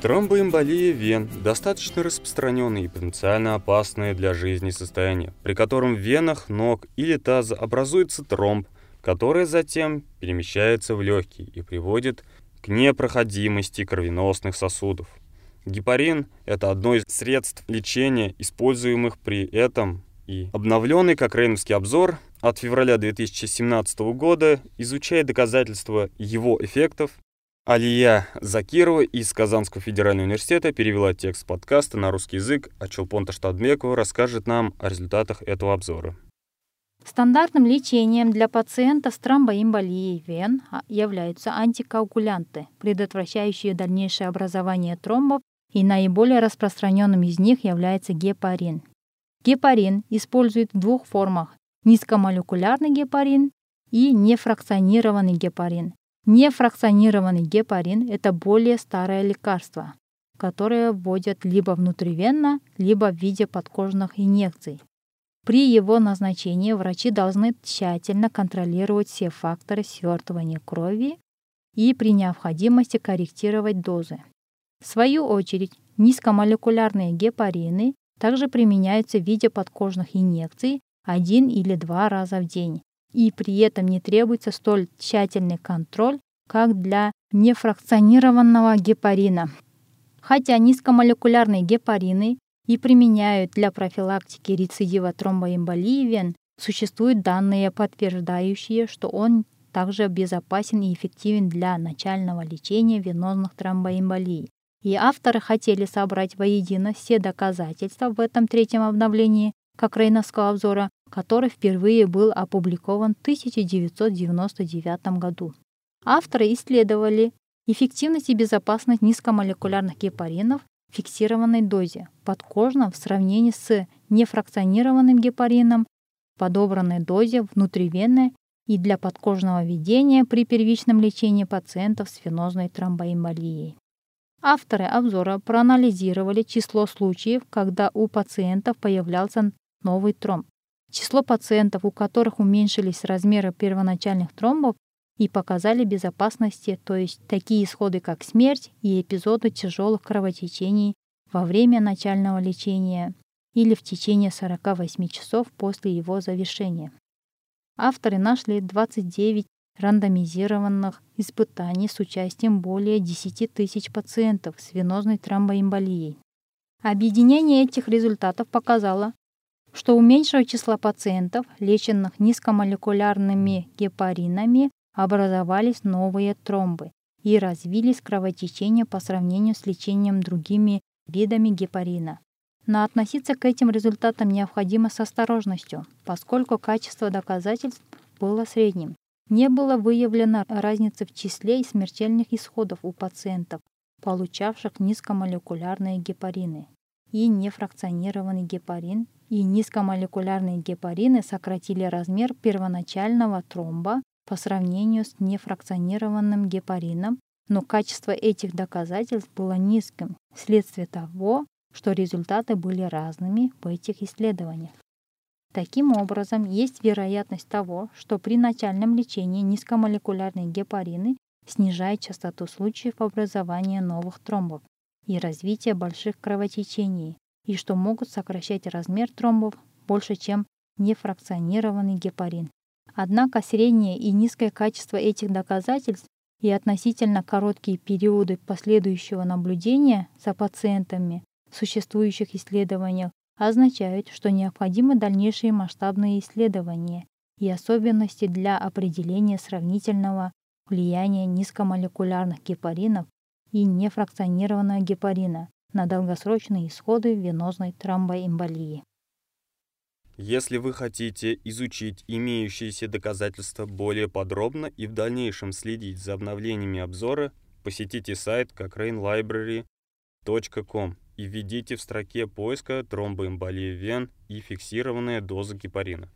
Тромбоэмболия вен – достаточно распространенное и потенциально опасное для жизни состояние, при котором в венах ног или таза образуется тромб, который затем перемещается в легкие и приводит к непроходимости кровеносных сосудов. Гепарин – это одно из средств лечения, используемых при этом, и обновленный Кокрейновский обзор от февраля 2017 года изучает доказательства его эффектов Алия Закирова из Казанского федерального университета перевела текст подкаста на русский язык, а Челпон Таштадбекова расскажет нам о результатах этого обзора. Стандартным лечением для пациентов с тромбоэмболией вен являются антикоагулянты, предотвращающие дальнейшее образование тромбов, и наиболее распространенным из них является гепарин. Гепарин используют в двух формах – низкомолекулярный гепарин и нефракционированный гепарин. Нефракционированный гепарин – это более старое лекарство, которое вводят либо внутривенно, либо в виде подкожных инъекций. При его назначении врачи должны тщательно контролировать все факторы свертывания крови и при необходимости корректировать дозы. В свою очередь, низкомолекулярные гепарины также применяются в виде подкожных инъекций один или два раза в день и при этом не требуется столь тщательный контроль, как для нефракционированного гепарина. Хотя низкомолекулярные гепарины и применяют для профилактики рецидива тромбоэмболии вен, существуют данные, подтверждающие, что он также безопасен и эффективен для начального лечения венозных тромбоэмболий. И авторы хотели собрать воедино все доказательства в этом третьем обновлении как Рейновского обзора, который впервые был опубликован в 1999 году. Авторы исследовали эффективность и безопасность низкомолекулярных гепаринов в фиксированной дозе подкожно в сравнении с нефракционированным гепарином подобранной дозе внутривенной и для подкожного введения при первичном лечении пациентов с венозной тромбоэмболией. Авторы обзора проанализировали число случаев, когда у пациентов появлялся новый тромб. Число пациентов, у которых уменьшились размеры первоначальных тромбов и показали безопасности, то есть такие исходы, как смерть и эпизоды тяжелых кровотечений во время начального лечения или в течение 48 часов после его завершения. Авторы нашли 29 рандомизированных испытаний с участием более 10 тысяч пациентов с венозной тромбоэмболией. Объединение этих результатов показало, что у меньшего числа пациентов, леченных низкомолекулярными гепаринами, образовались новые тромбы и развились кровотечения по сравнению с лечением другими видами гепарина. Но относиться к этим результатам необходимо с осторожностью, поскольку качество доказательств было средним. Не было выявлено разницы в числе и смертельных исходов у пациентов, получавших низкомолекулярные гепарины и нефракционированный гепарин и низкомолекулярные гепарины сократили размер первоначального тромба по сравнению с нефракционированным гепарином, но качество этих доказательств было низким вследствие того, что результаты были разными в этих исследованиях. Таким образом, есть вероятность того, что при начальном лечении низкомолекулярные гепарины снижают частоту случаев образования новых тромбов и развития больших кровотечений, и что могут сокращать размер тромбов больше, чем нефракционированный гепарин. Однако среднее и низкое качество этих доказательств и относительно короткие периоды последующего наблюдения за пациентами в существующих исследованиях означают, что необходимы дальнейшие масштабные исследования и особенности для определения сравнительного влияния низкомолекулярных гепаринов и нефракционированного гепарина на долгосрочные исходы венозной тромбоэмболии. Если вы хотите изучить имеющиеся доказательства более подробно и в дальнейшем следить за обновлениями обзора, посетите сайт cochranelibrary.com и введите в строке поиска тромбоэмболия вен и фиксированная доза гепарина.